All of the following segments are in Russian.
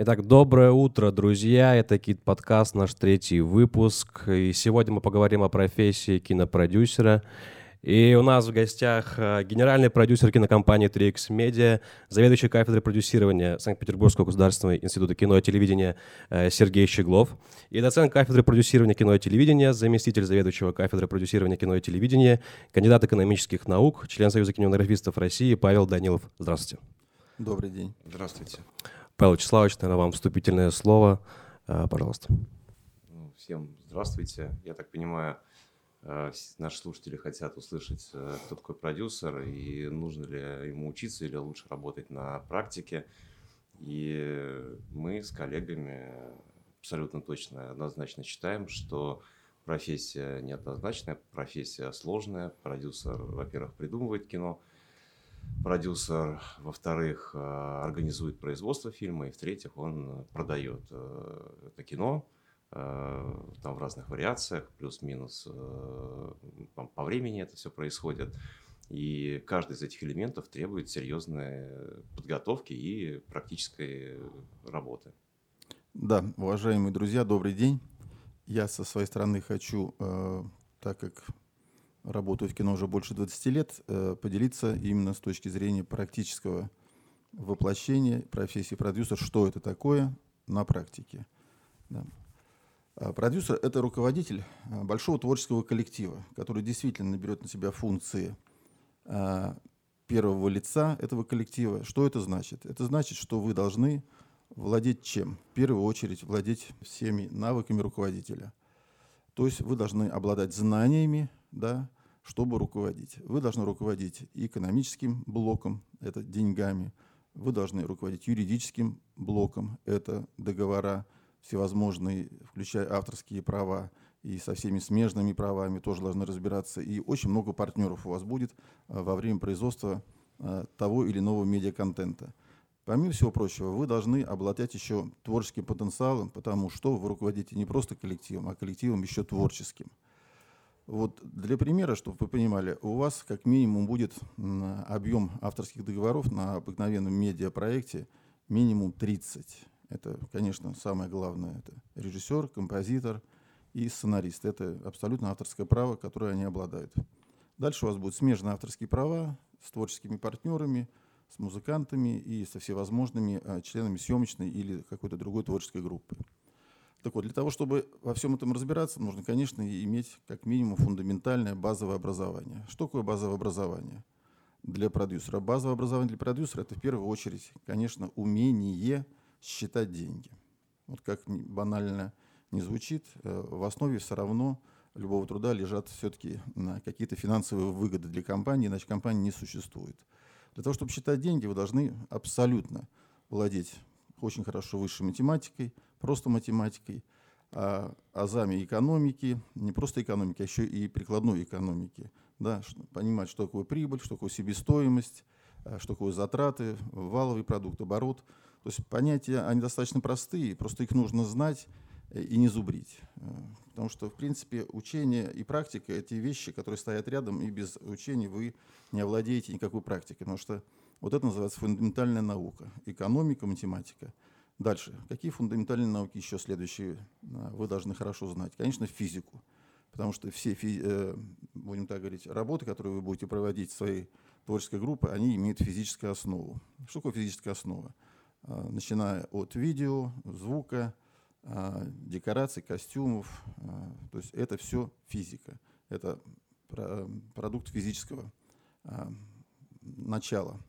Итак, доброе утро, друзья. Это Кит Подкаст, наш третий выпуск. И сегодня мы поговорим о профессии кинопродюсера. И у нас в гостях э, генеральный продюсер кинокомпании 3X Media, заведующий кафедрой продюсирования Санкт-Петербургского государственного института кино и телевидения э, Сергей Щеглов и доцент кафедры продюсирования кино и телевидения, заместитель заведующего кафедры продюсирования кино и телевидения, кандидат экономических наук, член Союза кинематографистов России Павел Данилов. Здравствуйте. Добрый день. Здравствуйте. Павел Вячеславович, наверное, вам вступительное слово. Э, пожалуйста. Ну, всем здравствуйте. Я так понимаю, э, наши слушатели хотят услышать, э, кто такой продюсер и нужно ли ему учиться или лучше работать на практике. И мы с коллегами абсолютно точно, однозначно считаем, что профессия неоднозначная, профессия сложная. Продюсер, во-первых, придумывает кино – продюсер, во-вторых, э, организует производство фильма, и в-третьих, он продает э, это кино э, там в разных вариациях, плюс-минус по времени это все происходит. И каждый из этих элементов требует серьезной подготовки и практической работы. Да, уважаемые друзья, добрый день. Я со своей стороны хочу, так как работаю в кино уже больше 20 лет, э, поделиться именно с точки зрения практического воплощения профессии продюсер, что это такое на практике. Да. А продюсер – это руководитель а, большого творческого коллектива, который действительно берет на себя функции а, первого лица этого коллектива. Что это значит? Это значит, что вы должны владеть чем? В первую очередь владеть всеми навыками руководителя. То есть вы должны обладать знаниями, да, чтобы руководить. Вы должны руководить экономическим блоком, это деньгами, вы должны руководить юридическим блоком, это договора всевозможные, включая авторские права, и со всеми смежными правами тоже должны разбираться. И очень много партнеров у вас будет а, во время производства а, того или иного медиаконтента. Помимо всего прочего, вы должны обладать еще творческим потенциалом, потому что вы руководите не просто коллективом, а коллективом еще творческим. Вот для примера, чтобы вы понимали, у вас как минимум будет объем авторских договоров на обыкновенном медиапроекте минимум 30. Это, конечно, самое главное. Это режиссер, композитор и сценарист. Это абсолютно авторское право, которое они обладают. Дальше у вас будут смежные авторские права с творческими партнерами, с музыкантами и со всевозможными а, членами съемочной или какой-то другой творческой группы. Так вот, для того, чтобы во всем этом разбираться, нужно, конечно, иметь как минимум фундаментальное базовое образование. Что такое базовое образование для продюсера? Базовое образование для продюсера – это в первую очередь, конечно, умение считать деньги. Вот как банально не звучит, э, в основе все равно любого труда лежат все-таки какие-то финансовые выгоды для компании, иначе компания не существует. Для того, чтобы считать деньги, вы должны абсолютно владеть очень хорошо высшей математикой – просто математикой, а азами экономики, не просто экономики, а еще и прикладной экономики. Да, понимать, что такое прибыль, что такое себестоимость, а, что такое затраты, валовый продукт, оборот. То есть понятия, они достаточно простые, просто их нужно знать э, и не зубрить. Э, потому что, в принципе, учение и практика – эти вещи, которые стоят рядом, и без учения вы не овладеете никакой практикой. Потому что вот это называется фундаментальная наука. Экономика, математика – Дальше. Какие фундаментальные науки еще следующие а, вы должны хорошо знать? Конечно, физику. Потому что все, э, будем так говорить, работы, которые вы будете проводить в своей творческой группе, они имеют физическую основу. Что такое физическая основа? А, начиная от видео, звука, а, декораций, костюмов. То есть это все физика. Это продукт физического начала.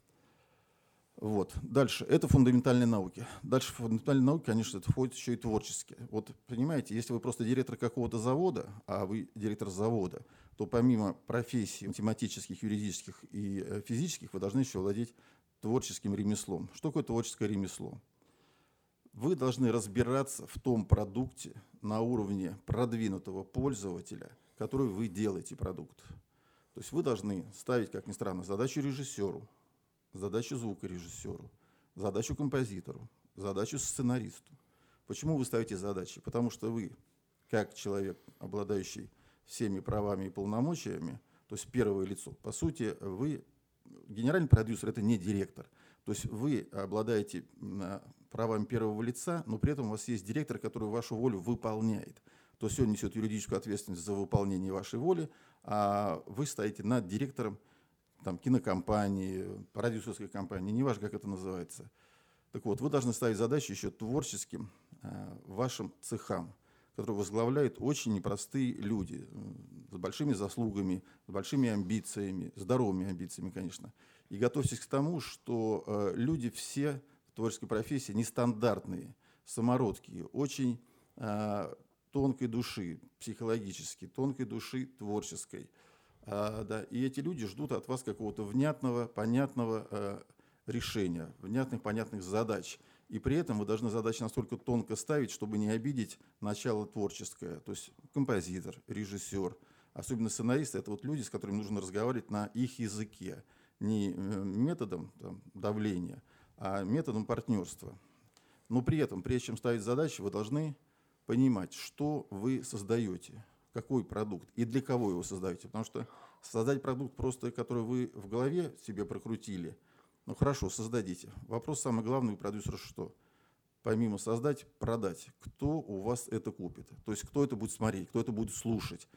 Вот. Дальше. Это фундаментальные науки. Дальше фундаментальные науки, конечно, это входит еще и творческие. Вот понимаете, если вы просто директор какого-то завода, а вы директор завода, то помимо профессий математических, юридических и э, физических, вы должны еще владеть творческим ремеслом. Что такое творческое ремесло? Вы должны разбираться в том продукте на уровне продвинутого пользователя, который вы делаете продукт. То есть вы должны ставить, как ни странно, задачу режиссеру, задачу звукорежиссеру, задачу композитору, задачу сценаристу. Почему вы ставите задачи? Потому что вы, как человек, обладающий всеми правами и полномочиями, то есть первое лицо, по сути, вы, генеральный продюсер – это не директор. То есть вы обладаете правами первого лица, но при этом у вас есть директор, который вашу волю выполняет. То есть он несет юридическую ответственность за выполнение вашей воли, а вы стоите над директором там, кинокомпании, продюсерской компании, неважно, как это называется. Так вот, вы должны ставить задачи еще творческим э, вашим цехам, которые возглавляют очень непростые люди, с большими заслугами, с большими амбициями, здоровыми амбициями, конечно. И готовьтесь к тому, что э, люди все в творческой профессии нестандартные, самородкие, очень э, тонкой души, психологически, тонкой души творческой. А, да, и эти люди ждут от вас какого-то внятного, понятного э, решения, внятных, понятных задач. И при этом вы должны задачи настолько тонко ставить, чтобы не обидеть начало творческое. То есть композитор, режиссер, особенно сценаристы, это вот люди, с которыми нужно разговаривать на их языке. Не э, методом там, давления, а методом партнерства. Но при этом, прежде чем ставить задачи, вы должны понимать, что вы создаете, какой продукт и для кого его создаете. Потому что создать продукт просто, который вы в голове себе прокрутили, ну хорошо, создадите. Вопрос самый главный у продюсера что? Помимо создать, продать. Кто у вас это купит? То есть кто это будет смотреть, кто это будет слушать.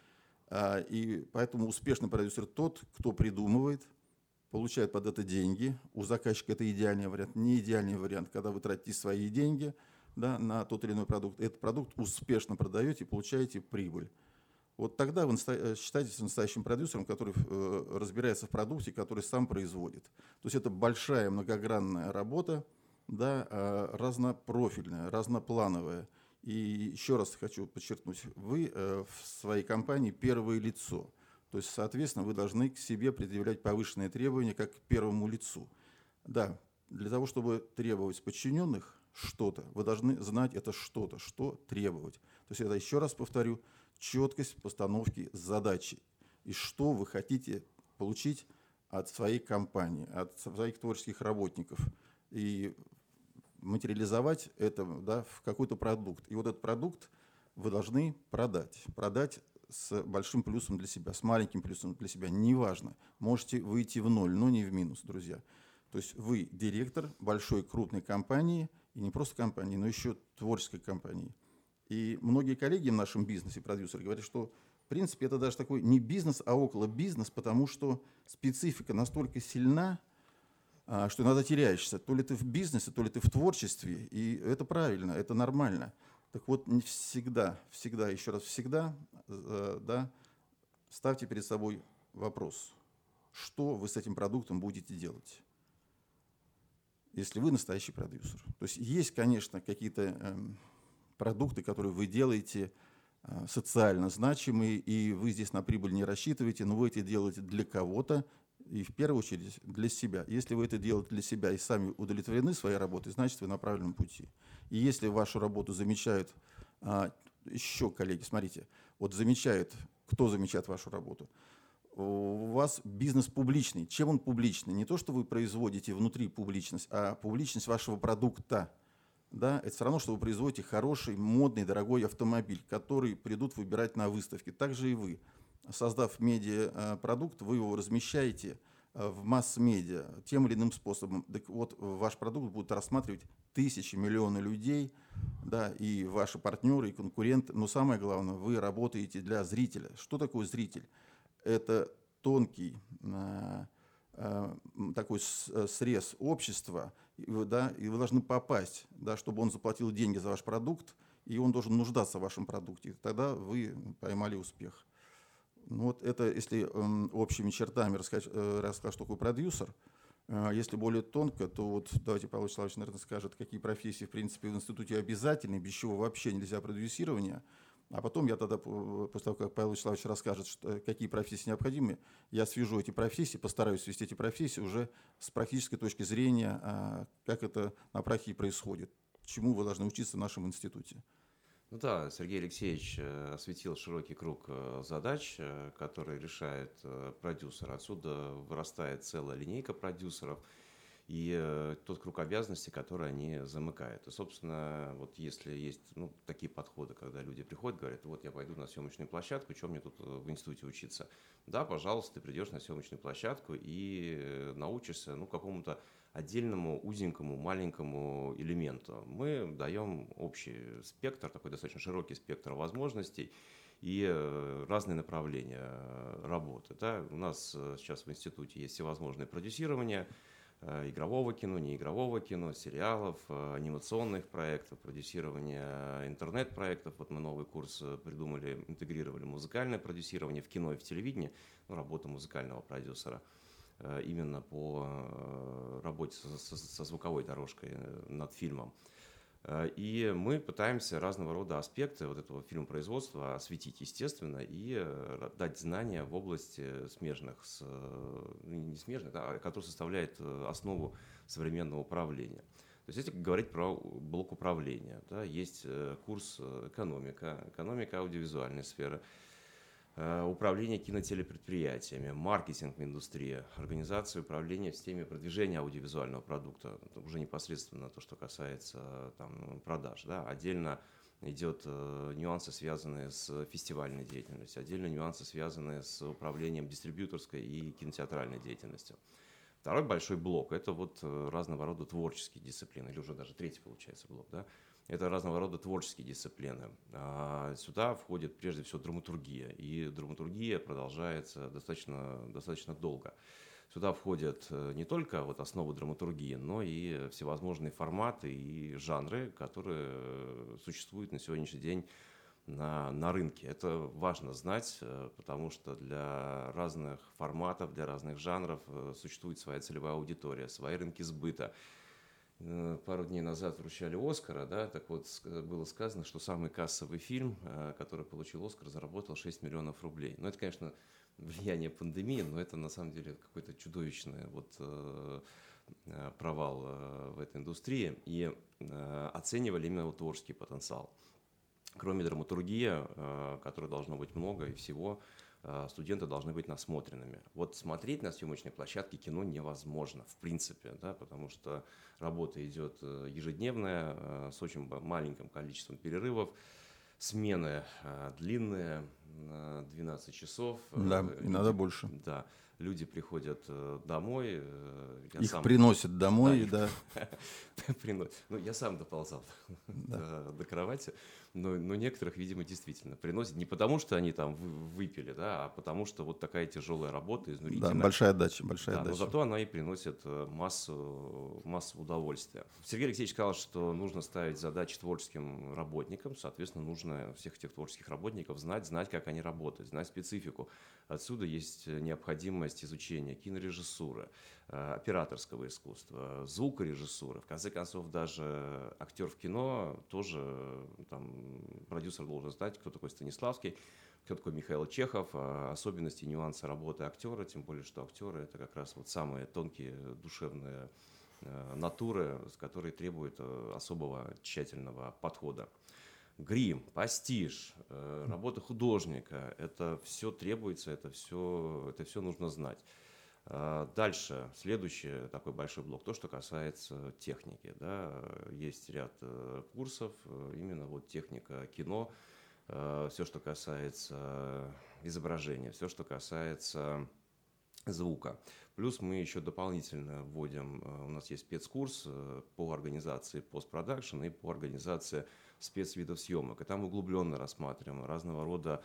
А, и поэтому успешный продюсер тот, кто придумывает, получает под это деньги. У заказчика это идеальный вариант. Не идеальный вариант, когда вы тратите свои деньги – да, на тот или иной продукт, этот продукт успешно продаете и получаете прибыль. Вот тогда вы э, считаетесь настоящим продюсером, который э, разбирается в продукте, который сам производит. То есть это большая многогранная работа, да, э, разнопрофильная, разноплановая. И еще раз хочу подчеркнуть, вы э, в своей компании первое лицо. То есть, соответственно, вы должны к себе предъявлять повышенные требования как к первому лицу. Да, для того, чтобы требовать подчиненных, что-то. Вы должны знать это что-то, что требовать. То есть это, еще раз повторю, четкость постановки задачи. И что вы хотите получить от своей компании, от своих творческих работников. И материализовать это да, в какой-то продукт. И вот этот продукт вы должны продать. Продать с большим плюсом для себя, с маленьким плюсом для себя, неважно. Можете выйти в ноль, но не в минус, друзья. То есть вы директор большой крупной компании – и не просто компании, но еще творческой компании. И многие коллеги в нашем бизнесе, продюсеры, говорят, что в принципе это даже такой не бизнес, а около бизнес, потому что специфика настолько сильна, а, что иногда теряешься. То ли ты в бизнесе, то ли ты в творчестве, и это правильно, это нормально. Так вот, не всегда, всегда, еще раз, всегда, э, да, ставьте перед собой вопрос, что вы с этим продуктом будете делать если вы настоящий продюсер. То есть есть, конечно, какие-то э, продукты, которые вы делаете э, социально значимые, и вы здесь на прибыль не рассчитываете, но вы это делаете для кого-то, и в первую очередь для себя. Если вы это делаете для себя и сами удовлетворены своей работой, значит вы на правильном пути. И если вашу работу замечают, э, еще, коллеги, смотрите, вот замечают, кто замечает вашу работу – у вас бизнес публичный. Чем он публичный? Не то, что вы производите внутри публичность, а публичность вашего продукта. Да, это все равно, что вы производите хороший, модный, дорогой автомобиль, который придут выбирать на выставке. Так же и вы. Создав медиапродукт, вы его размещаете э, в масс-медиа тем или иным способом. Так вот, ваш продукт будут рассматривать тысячи, миллионы людей, да, и ваши партнеры, и конкуренты. Но самое главное, вы работаете для зрителя. Что такое зритель? это тонкий э, э, такой э, срез общества, вы, да, и вы должны попасть, да, чтобы он заплатил деньги за ваш продукт, и он должен нуждаться в вашем продукте. Тогда вы поймали успех. Ну, вот это, если э, общими чертами рассказать, э, рассказать, что продюсер, э, если более тонко, то вот давайте Павел Вячеславович, наверное, скажет, какие профессии, в принципе, в институте обязательны, без чего вообще нельзя продюсирование – а потом я тогда, после того, как Павел Вячеславович расскажет, что, какие профессии необходимы, я свяжу эти профессии, постараюсь свести эти профессии уже с практической точки зрения, а, как это на практике происходит, чему вы должны учиться в нашем институте. Ну да, Сергей Алексеевич э, осветил широкий круг э, задач, э, которые решает продюсер. Отсюда вырастает целая линейка продюсеров – и э, тот круг обязанностей, который они замыкают. И, собственно, вот если есть ну, такие подходы, когда люди приходят, говорят, вот я пойду на съемочную площадку, что мне тут э, в институте учиться? Да, пожалуйста, ты придешь на съемочную площадку и э, научишься ну, какому-то отдельному узенькому маленькому элементу. Мы даем общий спектр, такой достаточно широкий спектр возможностей и разные направления работы. Да? У нас сейчас в институте есть всевозможные продюсирования игрового кино, неигрового кино, сериалов, анимационных проектов, продюсирование интернет-проектов. Вот мы новый курс придумали, интегрировали музыкальное продюсирование в кино и в телевидении, ну, работа музыкального продюсера именно по работе со, со, со звуковой дорожкой над фильмом. Э, и мы пытаемся разного рода аспекты вот этого фильмопроизводства осветить, естественно, и э, дать знания в области смежных, с, ну, не смежных, а который составляет э, основу современного управления. То есть если говорить про блок управления, да, есть курс экономика, экономика аудиовизуальной сферы – управление кинотелепредприятиями, маркетинг индустрии, организация управления в системе продвижения аудиовизуального продукта, уже непосредственно то, что касается там, продаж. Да. Отдельно идет э, нюансы, связанные с фестивальной деятельностью, отдельно нюансы, связанные с управлением дистрибьюторской и кинотеатральной деятельностью. Второй большой блок – это вот э, разного рода творческие дисциплины, или уже даже третий, получается, блок, да, это разного рода творческие дисциплины. А сюда входит прежде всего драматургия, и драматургия продолжается достаточно, достаточно долго. Сюда входят э, не только вот основы драматургии, но и всевозможные форматы и жанры, которые э, существуют на сегодняшний день на, на рынке. Это важно знать, э, потому что для разных форматов, для разных жанров существует своя целевая аудитория, свои рынки сбыта. Э, пару дней назад вручали Оскара, да, так вот было сказано, что самый кассовый фильм, э, который получил Оскар, заработал 6 миллионов рублей. Ну, это, конечно, влияние пандемии, но это на самом деле какой-то чудовищный вот, э, провал в этой индустрии. И оценивали именно вот творческий потенциал. Кроме драматургии, которой должно быть много и всего, студенты должны быть насмотренными. Вот смотреть на съемочной площадке кино невозможно, в принципе, да, потому что работа идет э, ежедневная, э, с очень маленьким количеством перерывов, смены длинные, 12 часов. Да, и надо больше. Да, люди приходят домой. Я их сам... приносят домой, да. да. Ну, я сам доползал да. до, до кровати но, но некоторых, видимо, действительно приносит не потому, что они там выпили, да, а потому что вот такая тяжелая работа, изнурительная. Да, большая отдача, большая да, отдача. Но зато она и приносит э, массу, массу удовольствия. Сергей Алексеевич сказал, что нужно ставить задачи творческим работникам, соответственно, нужно всех этих творческих работников знать, знать, как они работают, знать специфику. Отсюда есть необходимость изучения кинорежиссуры, операторского искусства, звукорежиссуры. В конце концов, даже актер в кино тоже э, там, продюсер должен знать, кто такой Станиславский, кто такой Михаил Чехов, а особенности, нюансы работы актера, тем более, что актеры – это как раз вот самые тонкие душевные э, натуры, с которой требуют э, особого тщательного подхода. Грим, пастиж, э, работа художника – это все требуется, это все, это все нужно знать. А, дальше, следующий такой большой блок, то, что касается техники. Да, есть ряд э, курсов, э, именно вот техника кино, э, все, что касается изображения, все, что касается звука. Плюс мы еще дополнительно вводим, у нас есть спецкурс по организации постпродакшн и по организации спецвидов съемок. И там углубленно рассматриваем разного рода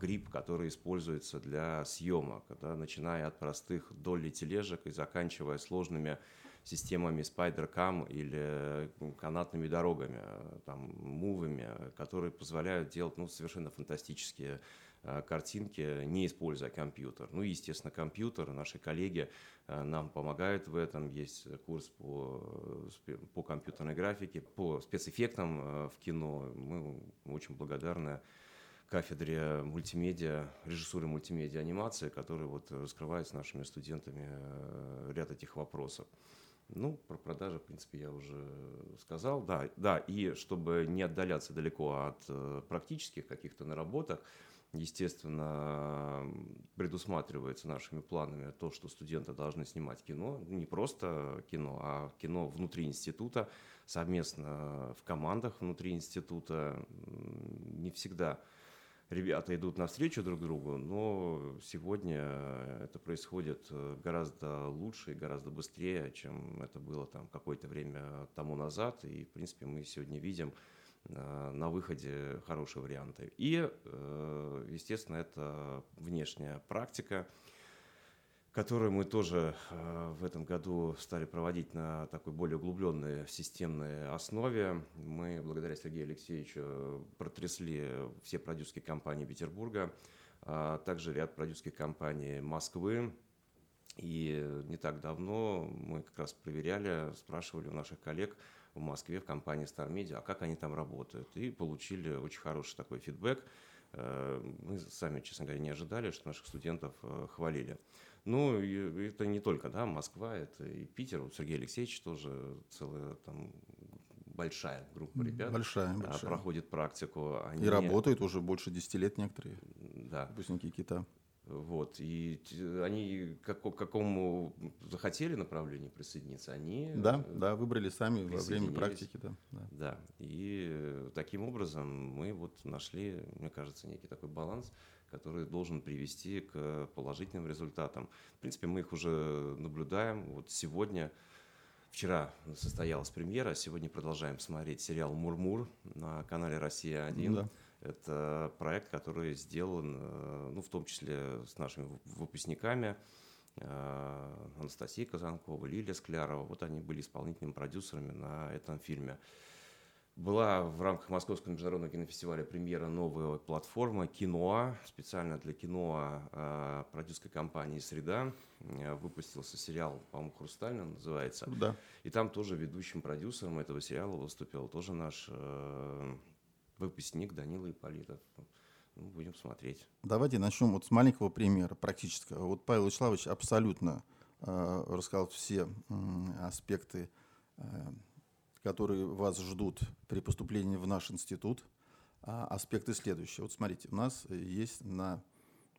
гриб, который используется для съемок, да, начиная от простых долей тележек и заканчивая сложными системами Spider-Cam или канатными дорогами, там, мувами, которые позволяют делать ну, совершенно фантастические Э, картинки, не используя компьютер. Ну, естественно, компьютер, наши коллеги э, нам помогают в этом. Есть курс по, по компьютерной графике, по спецэффектам э, в кино. Мы очень благодарны кафедре мультимедиа, режиссуры мультимедиа анимации, которая вот раскрывает с нашими студентами ряд этих вопросов. Ну, про продажи, в принципе, я уже сказал. Да, да, и чтобы не отдаляться далеко от практических каких-то наработок, Естественно, предусматривается нашими планами то, что студенты должны снимать кино, не просто кино, а кино внутри института, совместно в командах внутри института. Не всегда ребята идут навстречу друг другу, но сегодня это происходит э, гораздо лучше и гораздо быстрее, чем это было там какое-то время тому назад. И, в принципе, мы сегодня видим э, на выходе хорошие варианты. И, э, естественно, это внешняя практика которую мы тоже э, в этом году стали проводить на такой более углубленной системной основе. Мы, благодаря Сергею Алексеевичу, протрясли все продюсерские компании Петербурга, а также ряд продюсерских компаний Москвы. И не так давно мы как раз проверяли, спрашивали у наших коллег в Москве, в компании Star Media, а как они там работают. И получили очень хороший такой фидбэк. Э, мы сами, честно говоря, не ожидали, что наших студентов э, хвалили. Ну, это не только, да, Москва, это и Питер. Вот Сергей Алексеевич тоже целая там большая группа ребят. Большая, большая. Проходит практику. Они... И работают уже больше 10 лет некоторые. Да. Выпускники КИТа. Вот, и они как, к какому захотели направлению присоединиться, они... Да, да, выбрали сами во время практики, да, да. Да, и таким образом мы вот нашли, мне кажется, некий такой баланс, который должен привести к положительным результатам. В принципе, мы их уже наблюдаем. Вот сегодня, вчера состоялась премьера, сегодня продолжаем смотреть сериал «Мурмур» на канале «Россия-1». Да. Это проект, который сделан, э, ну, в том числе с нашими выпускниками, э, Анастасия Казанкова, Лилия Склярова. Вот они были исполнительными продюсерами на этом фильме. Была в рамках Московского международного кинофестиваля премьера новая платформа «Киноа». Специально для киноа э, продюсерской компании «Среда» э, выпустился сериал, по-моему, «Хрустальный» называется. Да. И там тоже ведущим продюсером этого сериала выступил тоже наш э, выпускник Данила Ипполитов. Ну, будем смотреть. Давайте начнем вот с маленького примера, практического. Вот Павел Вячеславович абсолютно э, рассказал все э, аспекты э, которые вас ждут при поступлении в наш институт. А аспекты следующие. Вот смотрите, у нас есть на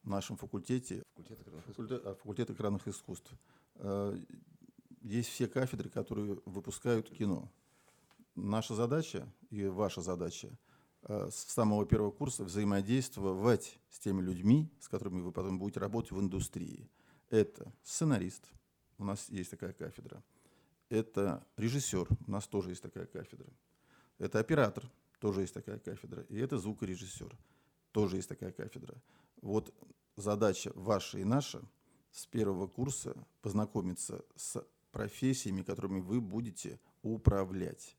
нашем факультете факультет экранных искусств, а, факультет экранных искусств э, есть все кафедры, которые выпускают кино. Наша задача и ваша задача э, с самого первого курса взаимодействовать с теми людьми, с которыми вы потом будете работать в индустрии. Это сценарист, у нас есть такая кафедра – это режиссер, у нас тоже есть такая кафедра. Это оператор, тоже есть такая кафедра. И это звукорежиссер, тоже есть такая кафедра. Вот задача ваша и наша с первого курса познакомиться с профессиями, которыми вы будете управлять.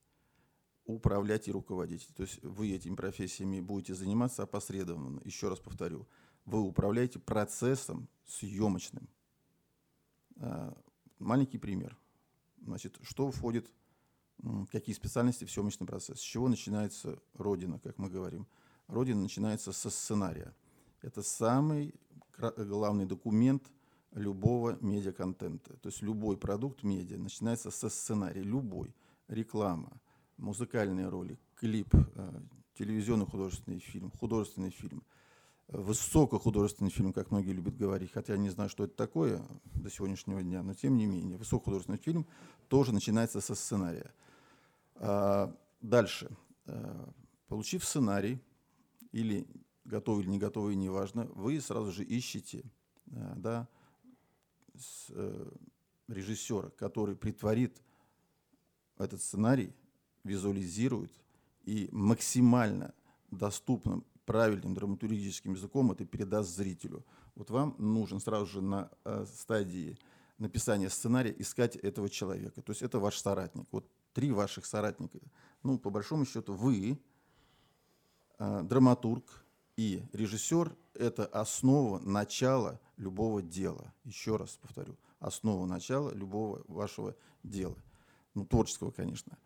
Управлять и руководить. То есть вы этими профессиями будете заниматься опосредованно. Еще раз повторю. Вы управляете процессом съемочным. А, маленький пример. Значит, что входит, какие специальности в съемочный процесс? С чего начинается Родина, как мы говорим? Родина начинается со сценария. Это самый главный документ любого медиаконтента. То есть любой продукт медиа начинается со сценария. Любой. Реклама, музыкальные роли, клип, э, телевизионный художественный фильм, художественный фильм – высокохудожественный фильм, как многие любят говорить, хотя я не знаю, что это такое до сегодняшнего дня, но тем не менее, высокохудожественный фильм тоже начинается со сценария. А, дальше. А, получив сценарий, или готовый или не готовый, неважно, вы сразу же ищете а, да, с, а, режиссера, который притворит этот сценарий, визуализирует и максимально доступным правильным драматургическим языком это передаст зрителю. Вот вам нужен сразу же на э, стадии написания сценария искать этого человека. То есть это ваш соратник. Вот три ваших соратника. Ну, по большому счету, вы, э, драматург и режиссер – это основа, начала любого дела. Еще раз повторю, основа начала любого вашего дела. Ну, творческого, конечно.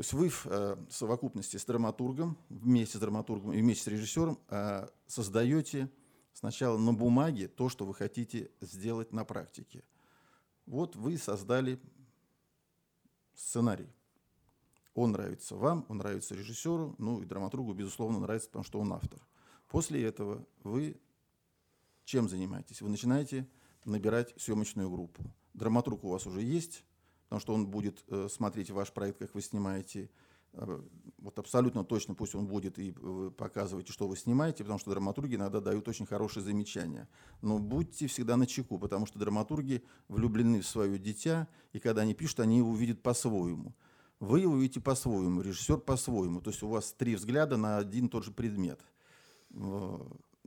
То есть вы в э, совокупности с драматургом, вместе с драматургом и вместе с режиссером э, создаете сначала на бумаге то, что вы хотите сделать на практике. Вот вы создали сценарий. Он нравится вам, он нравится режиссеру, ну и драматургу, безусловно, нравится, потому что он автор. После этого вы чем занимаетесь? Вы начинаете набирать съемочную группу. Драматург у вас уже есть, потому что он будет э, смотреть ваш проект, как вы снимаете. э, вот абсолютно точно пусть он будет и вы показываете, что вы снимаете, потому что драматурги иногда дают очень хорошие замечания. Но будьте всегда на чеку, потому что драматурги влюблены в свое дитя, и когда они пишут, они его видят по-своему. Вы его видите по-своему, режиссер по-своему. То есть у вас три взгляда на один и тот же предмет.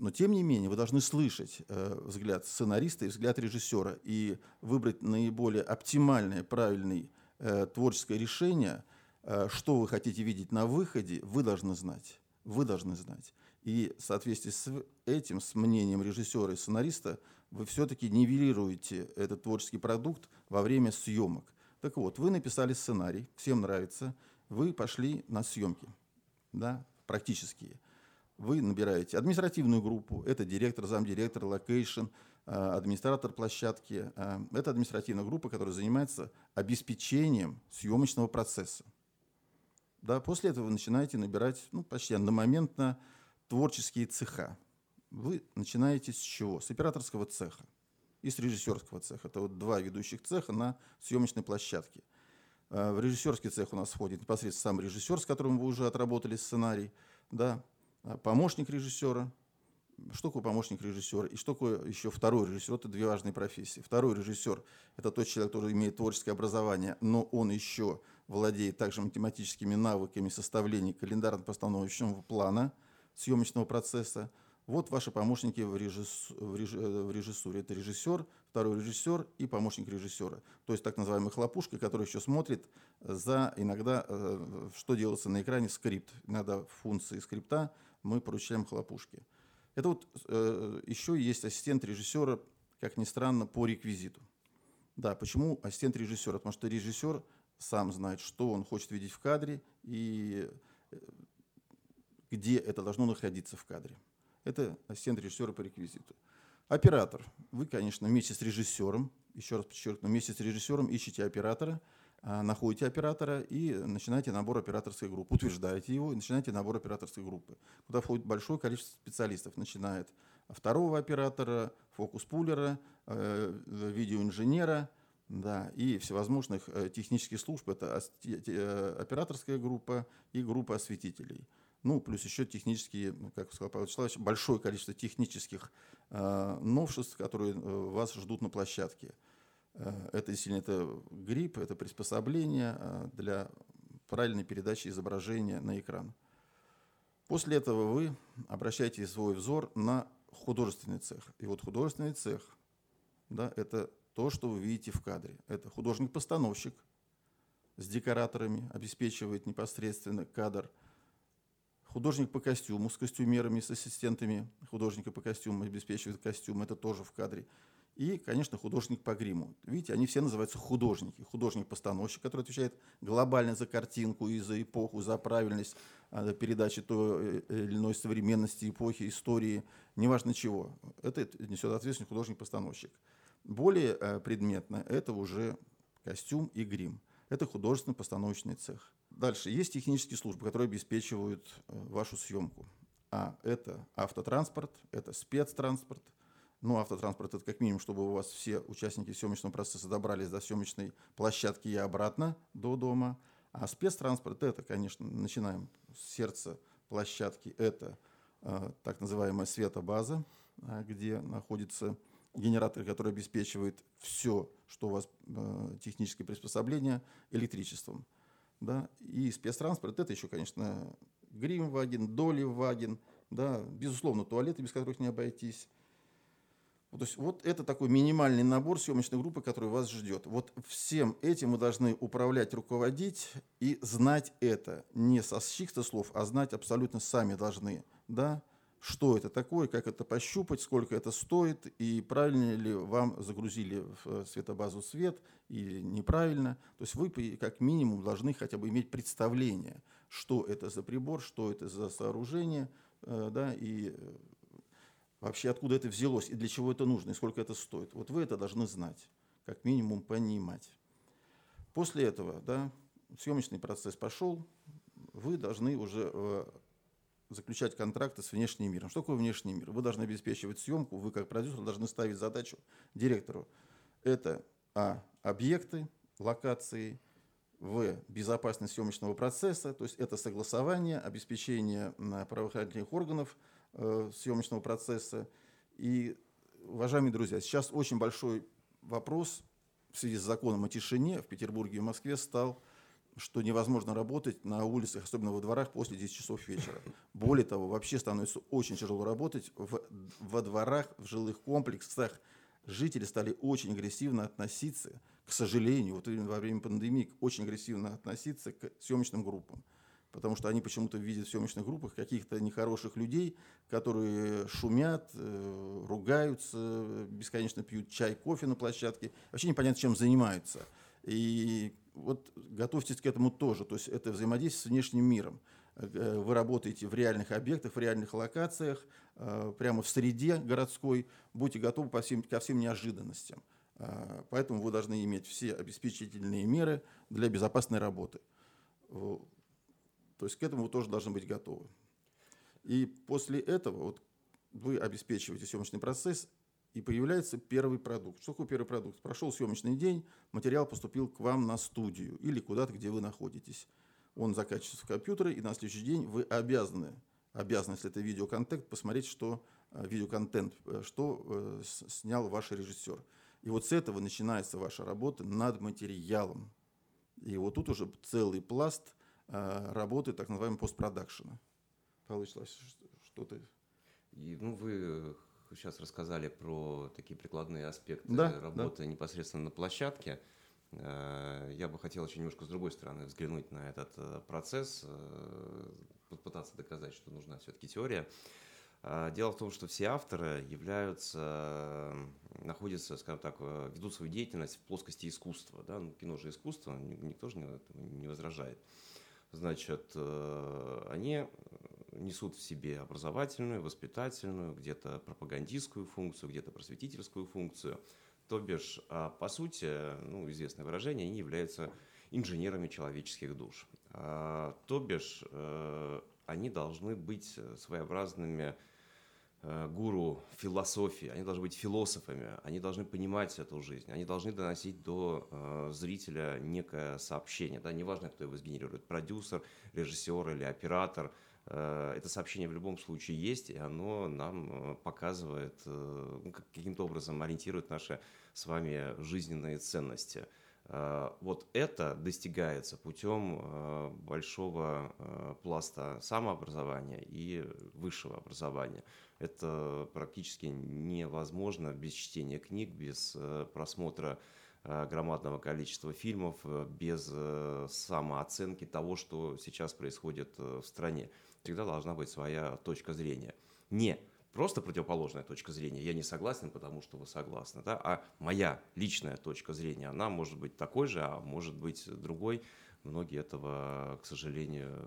Но тем не менее вы должны слышать э, взгляд сценариста и взгляд режиссера и выбрать наиболее оптимальное, правильное э, творческое решение, э, что вы хотите видеть на выходе, вы должны знать. Вы должны знать. И в соответствии с этим, с мнением режиссера и сценариста, вы все-таки нивелируете этот творческий продукт во время съемок. Так вот, вы написали сценарий, всем нравится, вы пошли на съемки, да, практические вы набираете административную группу, это директор, замдиректор, location, а, администратор площадки. А, это административная группа, которая занимается обеспечением съемочного процесса. Да, после этого вы начинаете набирать ну, почти одномоментно творческие цеха. Вы начинаете с чего? С операторского цеха и с режиссерского цеха. Это вот два ведущих цеха на съемочной площадке. А, в режиссерский цех у нас входит непосредственно сам режиссер, с которым вы уже отработали сценарий. Да, помощник режиссера. Что такое помощник режиссера? И что такое еще второй режиссер? Это две важные профессии. Второй режиссер – это тот человек, который имеет творческое образование, но он еще владеет также математическими навыками составления календарно-постановочного плана съемочного процесса. Вот ваши помощники в, режисс... в, реж... в режиссуре. Это режиссер, второй режиссер и помощник режиссера. То есть так называемая хлопушка, которая еще смотрит за иногда, э, что делается на экране, скрипт. Иногда функции скрипта мы поручаем хлопушке. Это вот э, еще есть ассистент режиссера, как ни странно, по реквизиту. Да, почему ассистент режиссера? Потому что режиссер сам знает, что он хочет видеть в кадре и э, где это должно находиться в кадре. Это ассистент режиссера по реквизиту. Оператор. Вы, конечно, вместе с режиссером, еще раз подчеркну, вместе с режиссером ищете оператора – находите оператора и начинаете набор операторской группы, утверждаете его и начинаете набор операторской группы, куда входит большое количество специалистов, начиная от второго оператора, фокус-пулера, э, видеоинженера, да, и всевозможных э, технических служб. Это э, операторская группа и группа осветителей. Ну, плюс еще технические, как сказал Павел Вячеславович, большое количество технических новшеств, которые вас ждут на площадке. Э, это действительно это грипп, это приспособление э, для правильной передачи изображения на экран. После этого вы обращаете свой взор на художественный цех. И вот художественный цех, да, это то, что вы видите в кадре. Это художник-постановщик с декораторами, обеспечивает непосредственно кадр. Художник по костюму с костюмерами, с ассистентами художника по костюму обеспечивает костюм, это тоже в кадре и, конечно, художник по гриму. Видите, они все называются художники. Художник-постановщик, который отвечает глобально за картинку и за эпоху, за правильность а, передачи той э, или иной современности, эпохи, истории, неважно чего. Это несет ответственность художник-постановщик. Более э, предметно это уже костюм и грим. Это художественно-постановочный цех. Дальше есть технические службы, которые обеспечивают э, вашу съемку. А это автотранспорт, это спецтранспорт – ну, автотранспорт – это как минимум, чтобы у вас все участники съемочного процесса добрались до съемочной площадки и обратно до дома. А спецтранспорт – это, конечно, начинаем с сердца площадки. Это э, так называемая светобаза, э, где находится генератор, который обеспечивает все, что у вас э, техническое приспособление, электричеством. Да? И спецтранспорт – это еще, конечно, грим-ваген, доли-ваген, да? безусловно, туалеты, без которых не обойтись – то есть вот это такой минимальный набор съемочной группы, который вас ждет. Вот всем этим мы должны управлять, руководить и знать это. Не со чьих-то слов, а знать абсолютно сами должны. Да? Что это такое, как это пощупать, сколько это стоит, и правильно ли вам загрузили в э, светобазу свет, или неправильно. То есть вы как минимум должны хотя бы иметь представление, что это за прибор, что это за сооружение, э, да, и э, вообще откуда это взялось и для чего это нужно, и сколько это стоит. Вот вы это должны знать, как минимум понимать. После этого, да, съемочный процесс пошел, вы должны уже э, заключать контракты с внешним миром. Что такое внешний мир? Вы должны обеспечивать съемку, вы как продюсер должны ставить задачу директору. Это а, объекты, локации, в безопасность съемочного процесса, то есть это согласование, обеспечение правоохранительных органов э, съемочного процесса. И, уважаемые друзья, сейчас очень большой вопрос в связи с законом о тишине в Петербурге и в Москве стал, что невозможно работать на улицах, особенно во дворах, после 10 часов вечера. Более того, вообще становится очень тяжело работать в, во дворах, в жилых комплексах. Жители стали очень агрессивно относиться к сожалению, вот во время пандемии очень агрессивно относиться к съемочным группам. Потому что они почему-то видят в съемочных группах каких-то нехороших людей, которые шумят, э, ругаются, бесконечно пьют чай, кофе на площадке. Вообще непонятно, чем занимаются. И вот готовьтесь к этому тоже. То есть это взаимодействие с внешним миром. Э, вы работаете в реальных объектах, в реальных локациях, э, прямо в среде городской. Будьте готовы по всем, ко всем неожиданностям. Поэтому вы должны иметь все обеспечительные меры для безопасной работы. То есть к этому вы тоже должны быть готовы. И после этого вот вы обеспечиваете съемочный процесс, и появляется первый продукт. Что такое первый продукт? Прошел съемочный день, материал поступил к вам на студию или куда-то, где вы находитесь. Он закачивается в компьютеры, и на следующий день вы обязаны, обязаны, если это видеоконтент, посмотреть, что э, видеоконтент, э, что э, снял ваш режиссер. И вот с этого начинается ваша работа над материалом. И вот тут уже целый пласт работы так называемого постпродакшена. Павел Вячеславович, что ты? И, ну, вы сейчас рассказали про такие прикладные аспекты да, работы да. непосредственно на площадке. Э, я бы хотел еще немножко с другой стороны взглянуть на этот э, процесс, э, попытаться доказать, что нужна все-таки теория. Дело в том, что все авторы являются, находятся, скажем так, э, ведут свою деятельность в плоскости искусства. Да? Ну, кино же искусство, никто же не возражает. Значит, э, они несут в себе образовательную, воспитательную, где-то пропагандистскую функцию, где-то просветительскую функцию. То бишь, а, по сути, ну, известное выражение, они являются инженерами человеческих душ. А, то бишь, э, они должны быть своеобразными гуру философии, они должны быть философами, они должны понимать эту жизнь, они должны доносить до э, зрителя некое сообщение. Да? Неважно, кто его сгенерирует, продюсер, режиссер или оператор, э, это сообщение в любом случае есть, и оно нам э, показывает, э, ну, каким-то образом ориентирует наши с вами жизненные ценности. Э, вот это достигается путем э, большого э, пласта самообразования и высшего образования. Это практически невозможно без чтения книг, без просмотра громадного количества фильмов, без самооценки того, что сейчас происходит в стране. Всегда должна быть своя точка зрения. Не просто противоположная точка зрения, я не согласен, потому что вы согласны, да, а моя личная точка зрения, она может быть такой же, а может быть другой. Многие этого, к сожалению,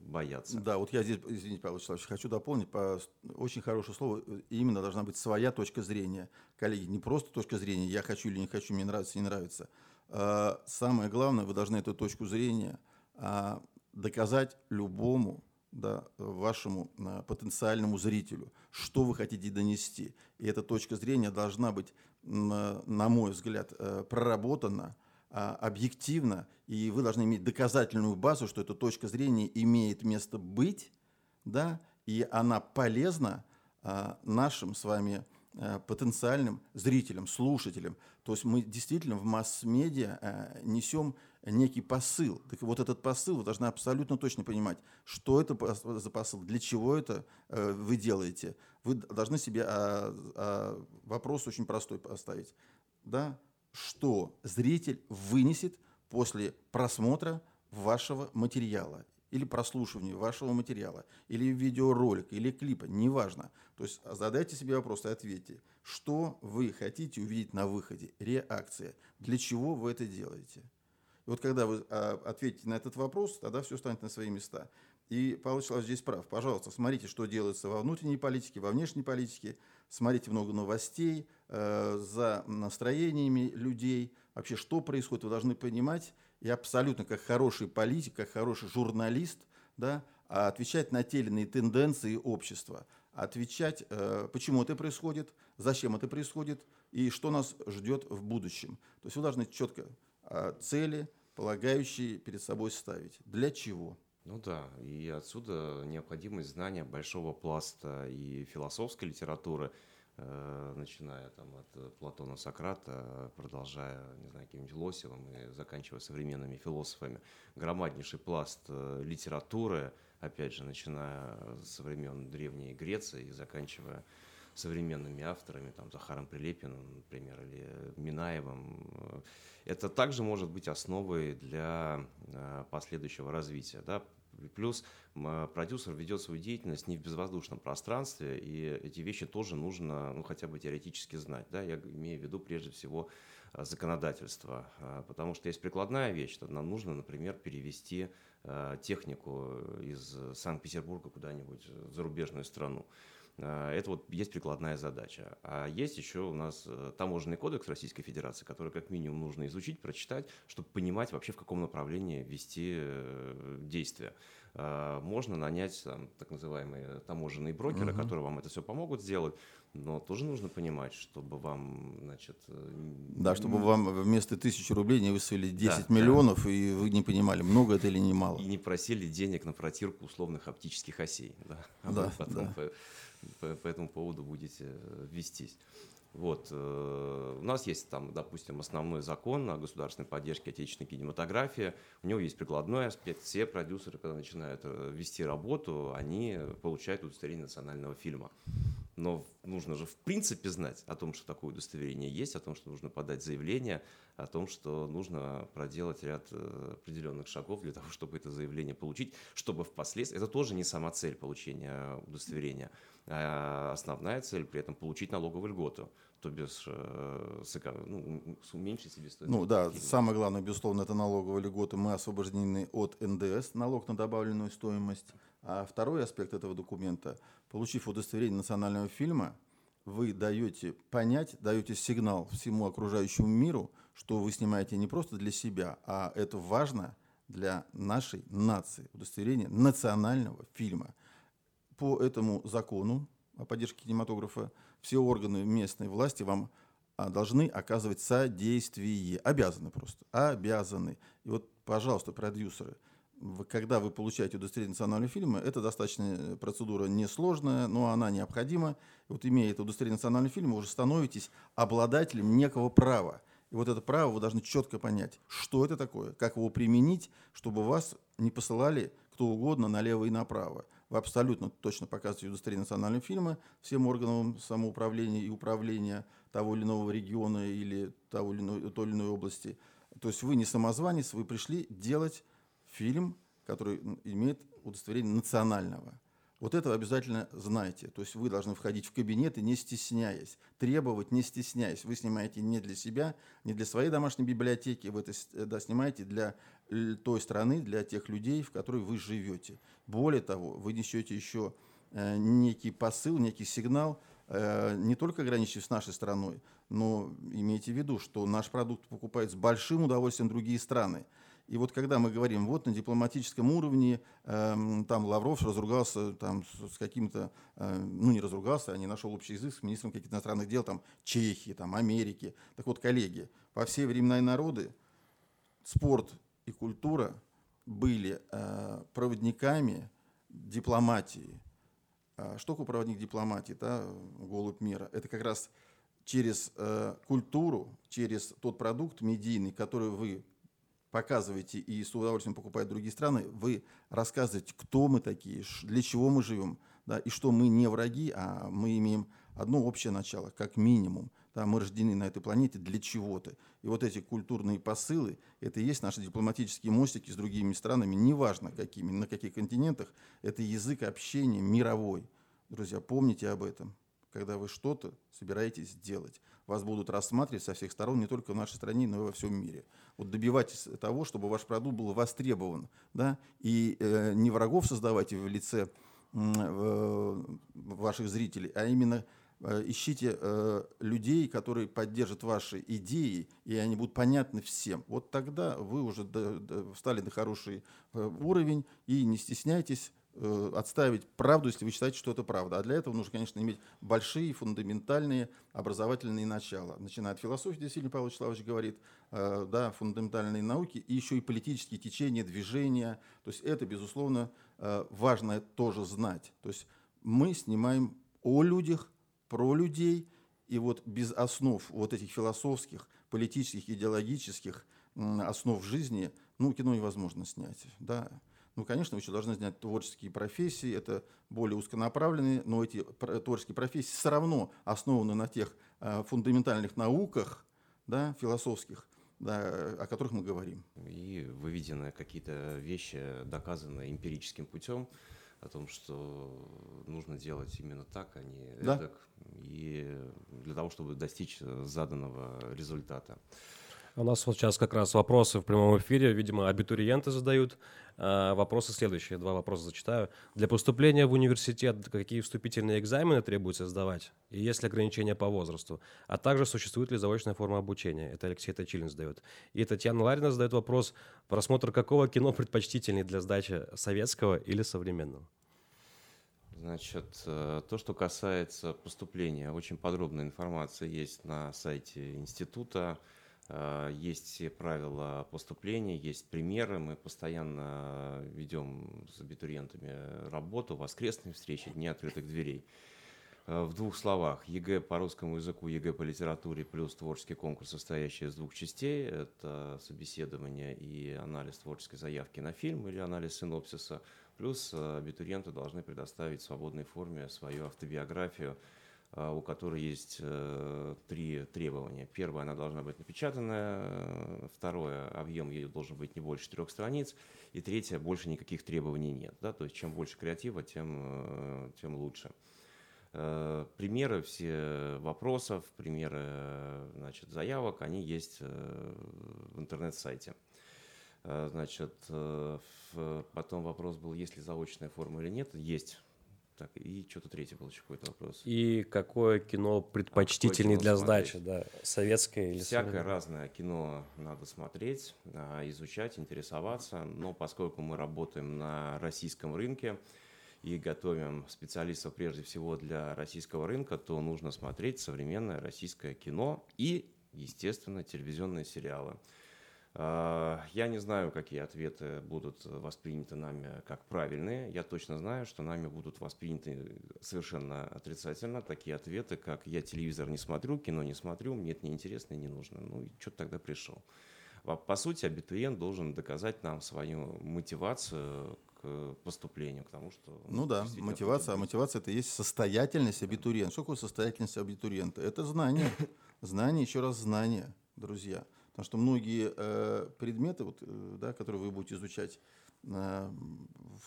боятся. Да, вот я здесь, извините, Павел Вячеславович, хочу дополнить по очень хорошее слово. Именно должна быть своя точка зрения. Коллеги, не просто точка зрения, я хочу или не хочу, мне нравится, не нравится. А, самое главное, вы должны эту точку зрения а, доказать любому да, вашему а, потенциальному зрителю, что вы хотите донести. И эта точка зрения должна быть, на, на мой взгляд, э, проработана а, объективно, и вы должны иметь доказательную базу, что эта точка зрения имеет место быть, да, и она полезна а, нашим с вами Э, потенциальным зрителям, слушателям. То есть мы действительно в масс-медиа э, несем некий посыл. Так вот этот посыл вы должны абсолютно точно понимать, что это за посыл, для чего это э, вы делаете. Вы должны себе а, а, вопрос очень простой поставить. Да? Что зритель вынесет после просмотра вашего материала или прослушиванию вашего материала, или видеоролика, или клипа, неважно. То есть задайте себе вопрос и ответьте, что вы хотите увидеть на выходе, реакция, для чего вы это делаете. И вот когда вы а, ответите на этот вопрос, тогда все станет на свои места. И Павел Вячеславович здесь прав. Пожалуйста, смотрите, что делается во внутренней политике, во внешней политике. Смотрите много новостей э, за настроениями людей. Вообще, что происходит, вы должны понимать. И абсолютно как хороший политик, как хороший журналист, да, отвечать на те или иные тенденции общества. Отвечать, э, почему это происходит, зачем это происходит и что нас ждет в будущем. То есть вы должны четко цели, полагающие перед собой ставить. Для чего? Ну да, и отсюда необходимость знания большого пласта и философской литературы, э, начиная там от Платона, Сократа, продолжая, не знаю, каким-нибудь Лосевым и заканчивая современными философами. Громаднейший пласт э, литературы, опять же, начиная со времен Древней Греции и заканчивая современными авторами, там, Захаром Прилепиным, например, или Минаевым. Это также может быть основой для э, последующего развития. Да? Плюс продюсер ведет свою деятельность не в безвоздушном пространстве, и эти вещи тоже нужно ну, хотя бы теоретически знать. Да? Я имею в виду прежде всего э, законодательство, э, потому что есть прикладная вещь, что нам нужно, например, перевести технику из Санкт-Петербурга куда-нибудь в зарубежную страну. А, это вот есть прикладная задача. А есть еще у нас э, таможенный кодекс Российской Федерации, который как минимум нужно изучить, прочитать, чтобы понимать вообще, в каком направлении вести э, действия. А, можно нанять там, так называемые таможенные брокеры, угу. которые вам это все помогут сделать, но тоже нужно понимать, чтобы вам, значит... Э, да, чтобы вам вместо тысячи рублей не высыли 10 да, миллионов, да. и вы не понимали, много это или не мало. И не просили денег на протирку условных оптических осей. Да, да, да по, по этому поводу будете э, вестись. Вот. Э, у нас есть там, допустим, основной закон о государственной поддержке отечественной кинематографии. У него есть прикладной аспект. Все продюсеры, когда начинают э, вести работу, они получают удостоверение национального фильма. Но нужно же в принципе знать о том, что такое удостоверение есть, о том, что нужно подать заявление, о том, что нужно проделать ряд определенных шагов для того, чтобы это заявление получить, чтобы впоследствии... Это тоже не сама цель получения удостоверения. А основная цель при этом получить налоговую льготу, то без э, ну, уменьшить себестоимость. Ну да, самое главное, безусловно, это налоговая льгота. Мы освобождены от НДС, налог на добавленную стоимость. А второй аспект этого документа, получив удостоверение национального фильма, вы даете понять, даете сигнал всему окружающему миру, что вы снимаете не просто для себя, а это важно для нашей нации. Удостоверение национального фильма – по этому закону о поддержке кинематографа все органы местной власти вам а, должны оказывать содействие. Обязаны просто. Обязаны. И вот, пожалуйста, продюсеры, когда вы получаете удостоверение национального фильма, это достаточно э, процедура несложная, но она необходима. И вот имея это удостоверение национального фильма, вы уже становитесь обладателем некого права. И вот это право вы должны четко понять, что это такое, как его применить, чтобы вас не посылали кто угодно налево и направо абсолютно точно показываете удостоверение национального фильма всем органам самоуправления и управления того или иного региона или того или иной, той или иной области. То есть вы не самозванец, вы пришли делать фильм, который имеет удостоверение национального. Вот это обязательно знайте. То есть вы должны входить в кабинеты, не стесняясь, требовать, не стесняясь. Вы снимаете не для себя, не для своей домашней библиотеки, вы это да, снимаете для той страны, для тех людей, в которой вы живете. Более того, вы несете еще э, некий посыл, некий сигнал, э, не только граничащий с нашей страной, но имейте в виду, что наш продукт покупают с большим удовольствием другие страны. И вот когда мы говорим, вот на дипломатическом уровне э, там Лавров разругался там, с каким-то, э, ну не разругался, а не нашел общий язык с министром каких-то иностранных дел, там Чехии, там Америки. Так вот, коллеги, во все времена и народы спорт и культура были э, проводниками дипломатии. А что такое проводник дипломатии, да, голубь мира? Это как раз через э, культуру, через тот продукт медийный, который вы показываете и с удовольствием покупают другие страны, вы рассказываете, кто мы такие, для чего мы живем, да, и что мы не враги, а мы имеем одно общее начало, как минимум. Да, мы рождены на этой планете для чего-то. И вот эти культурные посылы, это и есть наши дипломатические мостики с другими странами, неважно какими, на каких континентах, это язык общения мировой. Друзья, помните об этом, когда вы что-то собираетесь делать. Вас будут рассматривать со всех сторон не только в нашей стране, но и во всем мире. Вот добивайтесь того, чтобы ваш продукт был востребован. Да? И э, не врагов создавайте в лице э, ваших зрителей, а именно ищите э, людей, которые поддержат ваши идеи, и они будут понятны всем. Вот тогда вы уже встали на хороший э, уровень, и не стесняйтесь э, отставить правду, если вы считаете, что это правда. А для этого нужно, конечно, иметь большие фундаментальные образовательные начала. Начиная от философии, здесь Илья Павлович Славович говорит, э, да, фундаментальные науки, и еще и политические течения, движения. То есть это, безусловно, э, важно тоже знать. То есть мы снимаем о людях, про людей, и вот без основ вот этих философских, политических, идеологических основ жизни, ну, кино невозможно снять, да. Ну, конечно, еще должны знать творческие профессии, это более узконаправленные, но эти творческие профессии все равно основаны на тех э, фундаментальных науках, да, философских, да, о которых мы говорим. И выведены какие-то вещи, доказанные эмпирическим путем, о том, что нужно делать именно так, а не да. эдак, и для того, чтобы достичь заданного результата. У нас вот сейчас как раз вопросы в прямом эфире, видимо, абитуриенты задают. А, вопросы следующие, два вопроса зачитаю. Для поступления в университет какие вступительные экзамены требуется сдавать? И есть ли ограничения по возрасту? А также существует ли заочная форма обучения? Это Алексей Точилин задает. И Татьяна Ларина задает вопрос, просмотр какого кино предпочтительней для сдачи, советского или современного? Значит, э, то, что касается поступления, очень подробная информация есть на сайте института. Э, есть все правила поступления, есть примеры. Мы постоянно ведем с абитуриентами работу, воскресные встречи, дни открытых дверей. Э, в двух словах. ЕГЭ по русскому языку, ЕГЭ по литературе плюс творческий конкурс, состоящий из двух частей. Это собеседование и анализ творческой заявки на фильм или анализ синопсиса. Плюс э, абитуриенты должны предоставить в свободной форме свою автобиографию – у которой есть э, три требования. Первое, она должна быть напечатанная. Второе, объем ее должен быть не больше трех страниц. И третье, больше никаких требований нет. Да? То есть чем больше креатива, тем, э, тем лучше. Э, примеры все вопросов, примеры значит, заявок, они есть в интернет-сайте. Значит, потом вопрос был, есть ли заочная форма или нет. Есть так, и что-то третий был еще какой-то вопрос. И какое кино предпочтительнее а для смотреть? сдачи, да, советское или Всякое современное? разное кино надо смотреть, а, изучать, интересоваться, но поскольку мы работаем на российском рынке и готовим специалистов прежде всего для российского рынка, то нужно смотреть современное российское кино и, естественно, телевизионные сериалы. А, я не знаю, какие ответы будут восприняты нами как правильные. Я точно знаю, что нами будут восприняты совершенно отрицательно такие ответы, как «я телевизор не смотрю, кино не смотрю, мне это неинтересно и не нужно». Ну и что тогда пришел? По сути, абитуриент должен доказать нам свою мотивацию к поступлению, к тому, что... Ну да, мотивация. А мотивация – это есть состоятельность абитуриента. Что такое состоятельность абитуриента? Это знание. Знание, еще раз знание, друзья. Потому что многие э, предметы, вот, э, да, которые вы будете изучать, э,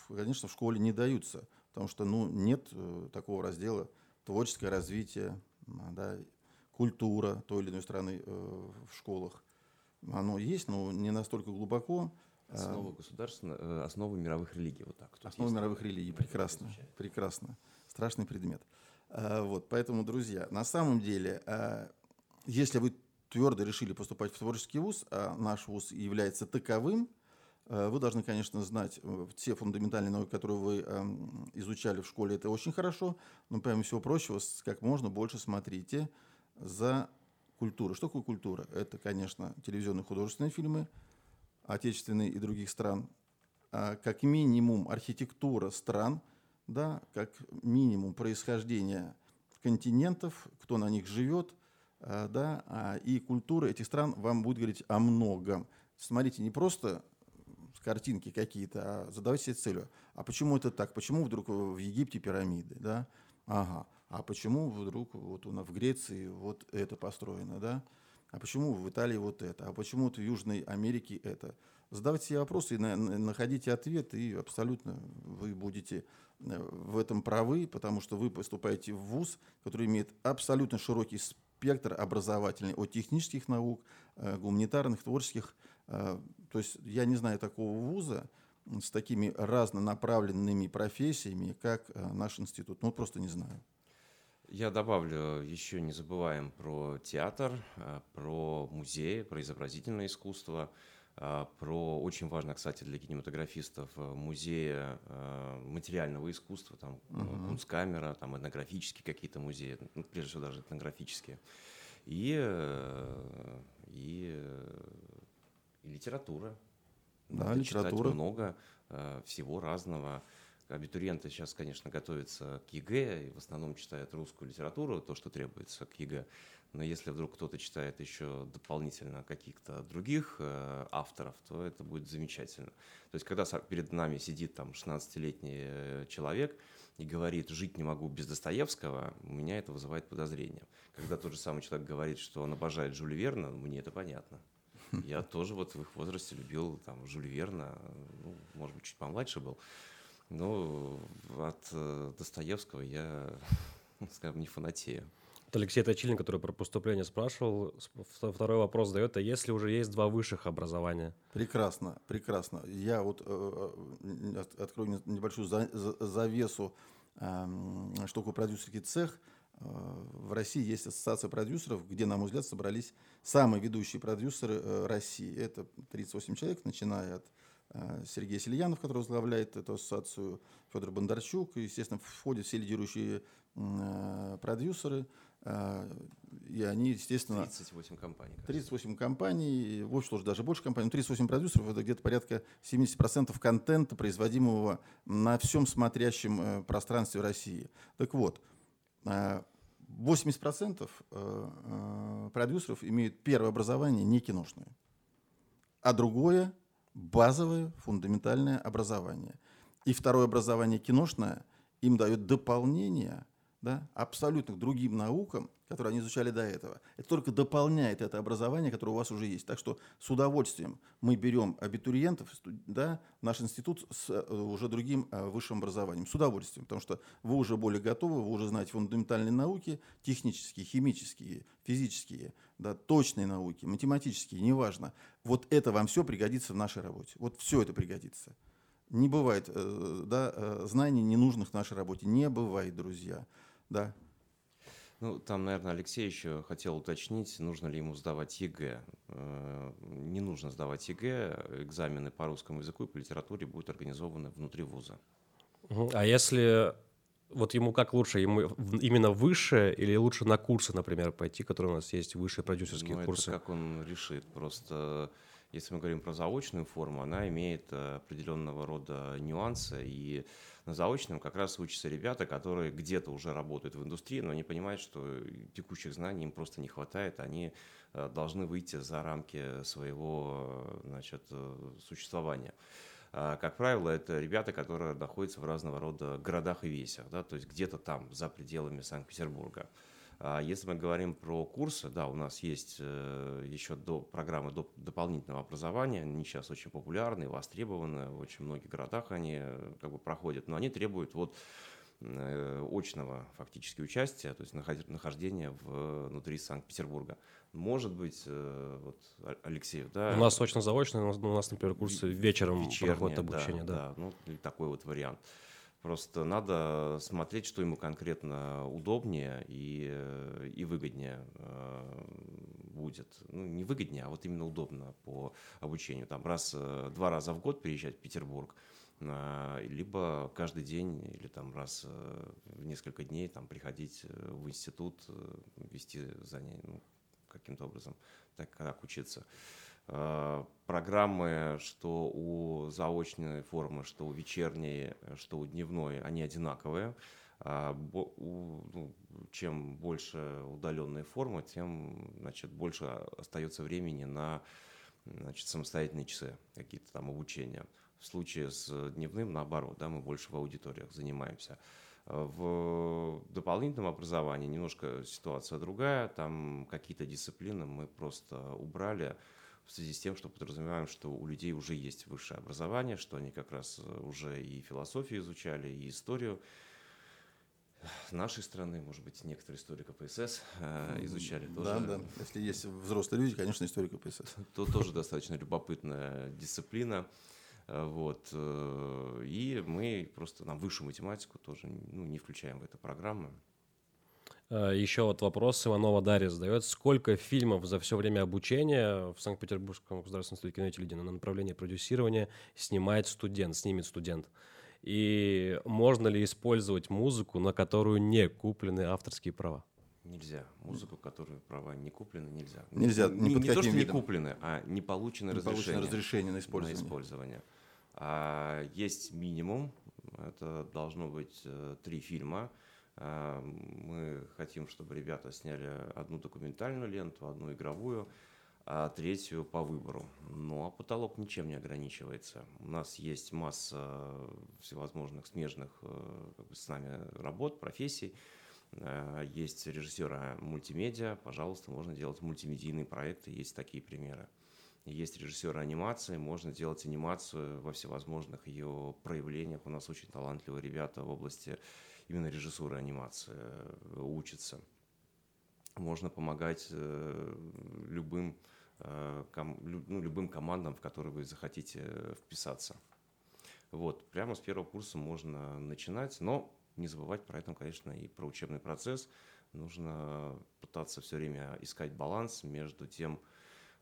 конечно, в школе не даются. Потому что ну, нет э, такого раздела творческое развитие, да, культура той или иной страны э, в школах. Оно есть, но не настолько глубоко. Э, основы государственных, э, основы мировых религий, вот так. основы мировых религий, прекрасно, прекрасно. Страшный предмет. Вот, поэтому, друзья, на самом деле, если вы твердо решили поступать в творческий вуз, а наш вуз является таковым, э, вы должны, конечно, знать все фундаментальные науки, которые вы эм, изучали в школе, это очень хорошо, но, помимо всего прочего, как можно больше смотрите за культурой. Что такое культура? Это, конечно, телевизионные художественные фильмы, отечественные и других стран, а как минимум архитектура стран, да, как минимум происхождение континентов, кто на них живет – Э, да, а, и культура этих стран вам будет говорить о многом. Смотрите, не просто картинки какие-то, а задавайте себе целью. А почему это так? Почему вдруг в Египте пирамиды? Да? Ага. А почему вдруг вот у нас в Греции вот это построено? Да? А почему в Италии вот это? А почему вот в Южной Америке это? Задавайте себе вопросы и находите ответ, и абсолютно вы будете э, в этом правы, потому что вы поступаете в ВУЗ, который имеет абсолютно широкий спектр образовательный от технических наук, э, гуманитарных, творческих. Э, то есть я не знаю такого вуза с такими разнонаправленными профессиями, как э, наш институт. Ну, просто не знаю. Я добавлю, еще не забываем про театр, про музей, про изобразительное искусство. А, про очень важно, кстати, для кинематографистов э, музея э, материального искусства, там uh-huh. кунсткамера, там этнографические какие-то музеи, ну, прежде всего даже этнографические, и, и, и литература. Да, Надо литература. много всего разного. Абитуриенты сейчас, конечно, готовятся к ЕГЭ и в основном читают русскую литературу, то, что требуется к ЕГЭ. Но если вдруг кто-то читает еще дополнительно каких-то других э, авторов, то это будет замечательно. То есть, когда перед нами сидит там 16-летний э, человек и говорит «жить не могу без Достоевского», у меня это вызывает подозрение. Когда тот же самый человек говорит, что он обожает Жюля Верна, мне это понятно. Я тоже вот в их возрасте любил там Жюля Верна, ну, может быть, чуть помладше был. Но от э, Достоевского я, скажем, не фанатею. Алексей Точилин, который про поступление спрашивал. Второй вопрос задает, а если уже есть два высших образования? Прекрасно, прекрасно. Я вот э, э открою небольшую за, за, завесу, э, что такое продюсерский цех. Э, в России есть ассоциация продюсеров, где, на мой взгляд, собрались самые ведущие продюсеры э, России. Это 38 человек, начиная от Сергей Сельянов, который возглавляет эту ассоциацию, Федор Бондарчук, естественно, входят все лидирующие продюсеры – и они, естественно... 38 компаний. Кажется. 38 компаний, в общем, даже больше компаний. 38 продюсеров – это где-то порядка 70% контента, производимого на всем смотрящем э, пространстве России. Так вот, 80% э, э, продюсеров имеют первое образование не киношное, а другое – базовое, фундаментальное образование. И второе образование киношное им дает дополнение – да, абсолютно к другим наукам, которые они изучали до этого. Это только дополняет это образование, которое у вас уже есть. Так что с удовольствием мы берем абитуриентов да, в наш институт с э, уже другим э, высшим образованием. С удовольствием, потому что вы уже более готовы, вы уже знаете фундаментальные науки, технические, химические, физические, да, точные науки, математические, неважно. Вот это вам все пригодится в нашей работе. Вот все это пригодится. Не бывает э, да, знаний ненужных в нашей работе. Не бывает, друзья. Да. Ну, там, наверное, Алексей еще хотел уточнить, нужно ли ему сдавать ЕГЭ. Э, не нужно сдавать ЕГЭ, экзамены по русскому языку и по литературе будут организованы внутри вуза. А если вот ему как лучше, ему именно выше или лучше на курсы, например, пойти, которые у нас есть, высшие продюсерские ну, курсы? Это как он решит. Просто если мы говорим про заочную форму, она имеет э, определенного рода нюансы, и на заочном как раз учатся ребята, которые где-то уже работают в индустрии, но они понимают, что текущих знаний им просто не хватает, они э, должны выйти за рамки своего э, значит, существования. А, как правило, это ребята, которые находятся в разного рода городах и весях, да, то есть где-то там, за пределами Санкт-Петербурга. А если мы говорим про курсы, да, у нас есть э, еще до программы до дополнительного образования, они сейчас очень популярны, востребованы, в очень многих городах они э, как бы проходят, но они требуют вот э, очного фактически участия, то есть нахождения внутри Санкт-Петербурга. Может быть, вот Алексей, да? У нас очно-заочно, у нас, например, курсы вечером вечерние, проходят обучение, да. Да, да ну, такой вот вариант. Просто надо смотреть, что ему конкретно удобнее и, и выгоднее э, будет. Ну, не выгоднее, а вот именно удобно по обучению. Там раз, э, два раза в год приезжать в Петербург, э, либо каждый день или там раз в несколько дней там приходить в институт, вести занятия, ну, каким-то образом так, как учиться. Э, программы, что у заочной формы, что у вечерней, что у дневной, они одинаковые. А, ну, чем больше удаленные формы, тем значит, больше остается времени на значит, самостоятельные часы, какие-то там обучения. В случае с дневным, наоборот, да, мы больше в аудиториях занимаемся. В дополнительном образовании немножко ситуация другая, там какие-то дисциплины мы просто убрали, в связи с тем, что подразумеваем, что у людей уже есть высшее образование, что они как раз э, уже и философию изучали, и историю нашей страны, может быть, некоторые истории КПСС э, изучали. Да, тоже. да. Если есть взрослые люди, конечно, история КПСС. То тоже достаточно любопытная дисциплина. Э, вот. И мы просто нам высшую математику тоже ну, не включаем в эту программу. Э, Еще вот вопрос Иванова Дарья задает. Сколько фильмов за все время обучения в Санкт-Петербургском государственном институте кино и телевидения на направлении продюсирования снимает студент, снимет студент? И можно ли использовать музыку, на которую не куплены авторские права? Нельзя. Музыку, которую права не куплены, нельзя. Нельзя, Не, под не то, что видом. не куплены, а не получено Не получено разрешение. разрешение на на использование. использование. А, есть минимум, это должно быть э, три фильма. А, мы хотим, чтобы ребята сняли одну документальную ленту, одну игровую, а третью по выбору. Ну а потолок ничем не ограничивается. У нас есть масса всевозможных смежных э, как бы с нами работ, профессий. Э, Есть режиссеры мультимедиа, пожалуйста, можно делать мультимедийные проекты, есть такие примеры. Есть режиссеры анимации, можно делать анимацию во всевозможных ее проявлениях. У нас очень талантливые ребята в области именно режиссуры анимации э, учатся. Можно помогать э, любым, э, ну, любым командам, в которые вы захотите вписаться. Вот, прямо с первого курса можно начинать, но не забывать про это, конечно, и про учебный процесс. Нужно пытаться все время искать баланс между тем,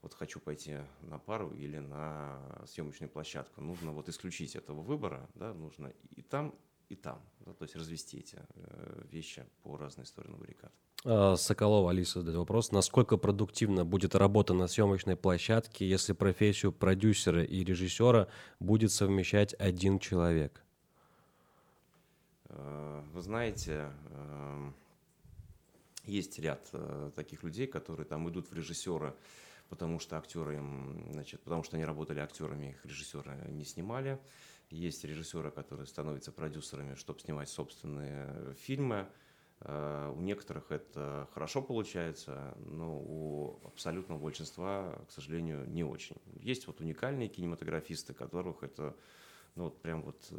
вот хочу пойти на пару или на съемочную площадку. Нужно вот исключить этого выбора, да, нужно и там, и там, да, то есть развести эти э, вещи по разные стороны баррикад. А, Соколова Алиса задает вопрос. Насколько продуктивно будет работа на съемочной площадке, если профессию продюсера и режиссера будет совмещать один человек? Э, Вы знаете, эм, есть ряд э, таких людей, которые там идут в режиссеры, потому что актеры им, значит, потому что они работали актерами, их режиссеры не снимали. Есть режиссеры, которые становятся продюсерами, чтобы снимать собственные фильмы. Э, У некоторых это хорошо получается, но у абсолютного большинства, к сожалению, не очень. Есть вот уникальные кинематографисты, которых это ну вот прям вот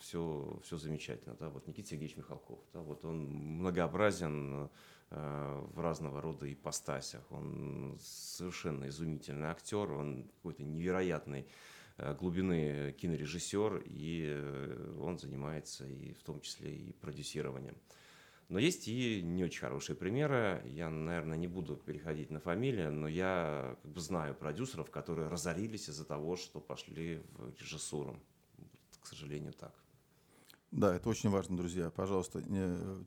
все, все замечательно, да, вот Никита Сергеевич Михалков, да, вот он многообразен э, в разного рода ипостасях, он совершенно изумительный актер, он какой-то невероятной э, глубины кинорежиссер, и э, он занимается и в том числе и продюсированием. Но есть и не очень хорошие примеры. Я, наверное, не буду переходить на фамилии, но я как бы знаю продюсеров, которые разорились из-за того, что пошли в режиссуру. К сожалению, так. Да, это очень важно, друзья. Пожалуйста,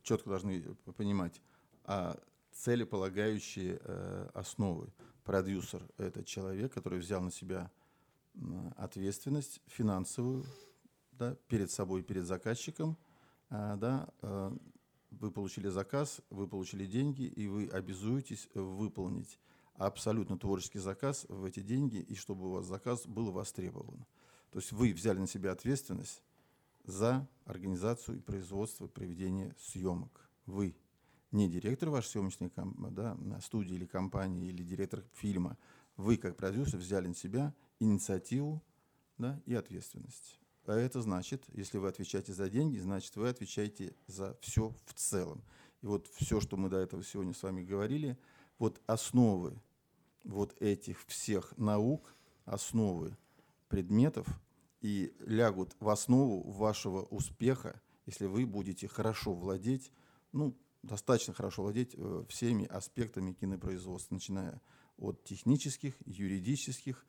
четко должны понимать а целеполагающие э, основы. Продюсер – это человек, который взял на себя ответственность финансовую да, перед собой, перед заказчиком. А, да, э, вы получили заказ, вы получили деньги, и вы обязуетесь выполнить абсолютно творческий заказ в эти деньги, и чтобы у вас заказ был востребован. То есть вы взяли на себя ответственность за организацию и производство проведения съемок. Вы не директор вашей съемочной да, студии или компании, или директор фильма. Вы, как продюсер, взяли на себя инициативу да, и ответственность. А это значит, если вы отвечаете за деньги, значит, вы отвечаете за все в целом. И вот все, что мы до этого сегодня с вами говорили, вот основы вот этих всех наук, основы предметов и лягут в основу вашего успеха, если вы будете хорошо владеть, ну, достаточно хорошо владеть э, всеми аспектами кинопроизводства, начиная от технических, юридических,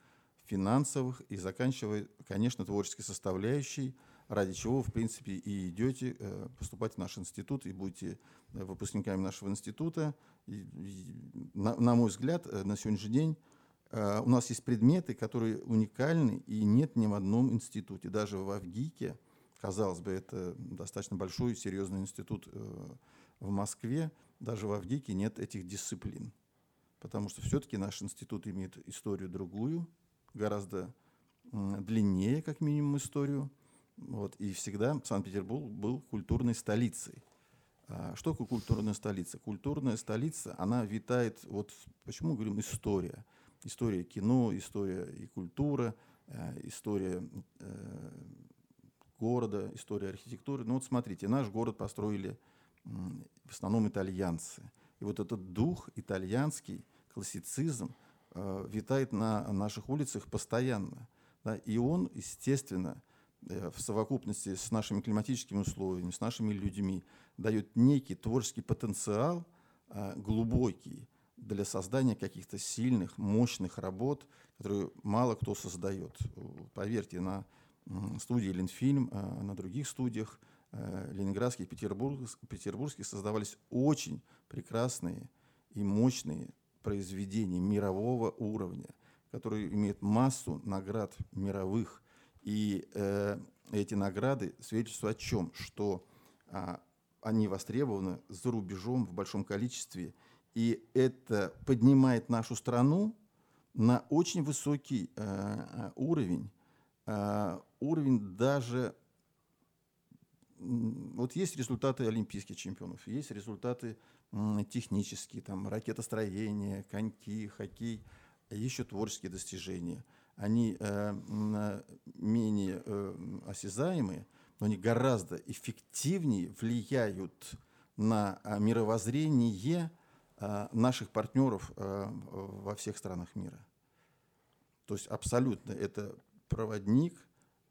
финансовых и заканчивая, конечно, творческой составляющей, ради чего, в принципе, и идете э, поступать в наш институт и будете э, выпускниками нашего института. И, и, на, на мой взгляд, э, на сегодняшний день у нас есть предметы, которые уникальны и нет ни в одном институте. Даже в Авгике, казалось бы, это достаточно большой и серьезный институт в Москве, даже в Авгике нет этих дисциплин. Потому что все-таки наш институт имеет историю другую, гораздо длиннее, как минимум, историю. Вот, и всегда Санкт-Петербург был культурной столицей. А Что такое культурная столица? Культурная столица, она витает, вот почему мы говорим история. История кино, история и культура, э, история э, города, история архитектуры. Ну вот смотрите, наш город построили в основном итальянцы. И вот этот дух итальянский, классицизм, витает на наших улицах постоянно. Да, и он, естественно, э, в совокупности с нашими климатическими условиями, с нашими людьми, дает некий творческий потенциал, э, глубокий, для создания каких-то сильных, мощных работ, которые мало кто создает. Поверьте, на студии Ленфильм, э, на других студиях ленинградских, петербургских, петербургских создавались очень прекрасные и мощные произведения мирового уровня, которые имеют массу наград мировых. И э, эти награды свидетельствуют о чем? Что а, они востребованы за рубежом в большом количестве. И это поднимает нашу страну на очень высокий э, уровень. Э, уровень даже... Вот есть результаты олимпийских чемпионов, есть результаты э, технические, там, ракетостроение, коньки, хоккей, есть еще творческие достижения. Они э, менее э, осязаемые, но они гораздо эффективнее влияют на а, мировоззрение а, наших партнеров а, во всех странах мира. То есть абсолютно это проводник,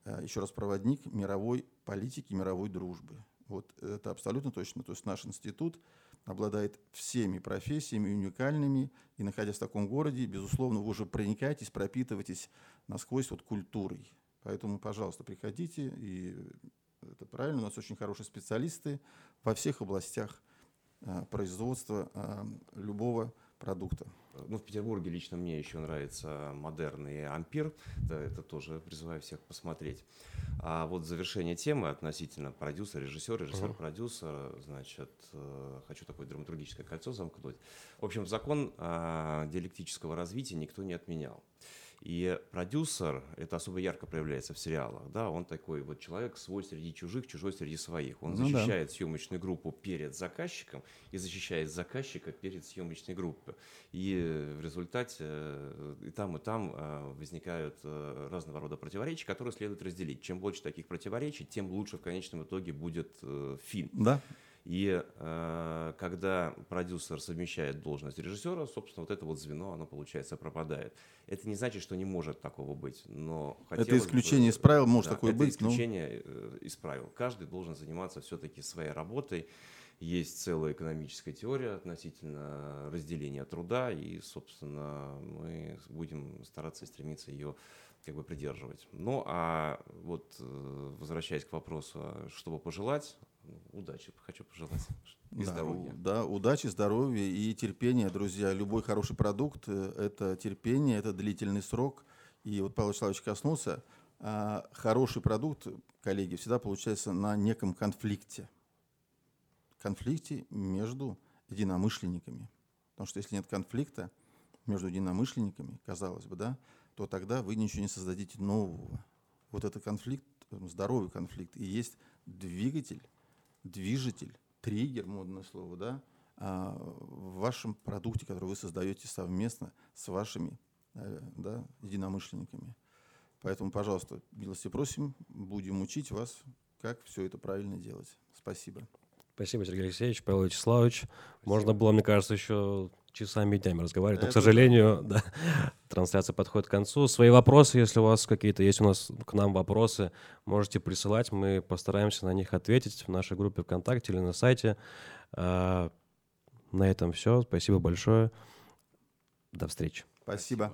еще раз проводник мировой политики, мировой дружбы. Вот это абсолютно точно. То есть наш институт обладает всеми профессиями уникальными, и находясь в таком городе, безусловно, вы уже проникаетесь, пропитываетесь насквозь вот культурой. Поэтому, пожалуйста, приходите и это правильно, у нас очень хорошие специалисты во всех областях а, производства а, любого продукта. Ну, в Петербурге лично мне еще нравится модерн и ампир. Да, это тоже призываю всех посмотреть. А вот завершение темы относительно продюсера, режиссера, режиссер-продюсер, значит, э, хочу такое драматургическое кольцо замкнуть. В общем, закон а, диалектического развития никто не отменял. И продюсер, это особо ярко проявляется в сериалах, да, он такой вот человек свой среди чужих, чужой среди своих. Он ну, защищает да. съемочную группу перед заказчиком и защищает заказчика перед съемочной группой. И в результате э, и там, и там э, возникают э, разного рода противоречия, которые следует разделить. Чем больше таких противоречий, тем лучше в конечном итоге будет фильм. Да. И э, когда продюсер совмещает должность режиссера, собственно, вот это вот звено, оно, получается, пропадает. Это не значит, что не может такого быть, но Это исключение бы, из правил может да, такое это быть. исключение но... из правил. Каждый должен заниматься все-таки своей работой. Есть целая экономическая теория относительно разделения труда, и, собственно, мы будем стараться стремиться ее как бы придерживать. Ну, а вот э, возвращаясь к вопросу, а что бы пожелать, удачи хочу пожелать. И да, здоровья. Да, удачи, здоровья и терпения, друзья. Любой хороший продукт это терпение, это длительный срок. И вот Павел Вячеславович коснулся. А хороший продукт, коллеги, всегда получается на неком конфликте. Конфликте между единомышленниками. Потому что если нет конфликта между единомышленниками, казалось бы, да, то тогда вы ничего не создадите нового. Вот это конфликт, здоровый конфликт, и есть двигатель движитель, триггер, модное слово, да, а, в вашем продукте, который вы создаете совместно с вашими э, да, единомышленниками. Поэтому, пожалуйста, милости просим, будем учить вас, как все это правильно делать. Спасибо. Спасибо, Сергей Алексеевич, Павел Вячеславович. Спасибо. Можно было, мне кажется, еще часами и днями разговаривать, но, Это к сожалению, да, трансляция подходит к концу. Свои вопросы, если у вас какие-то есть у нас к нам вопросы, можете присылать, мы постараемся на них ответить в нашей группе ВКонтакте или на сайте. А, на этом все. Спасибо большое. До встречи. Спасибо.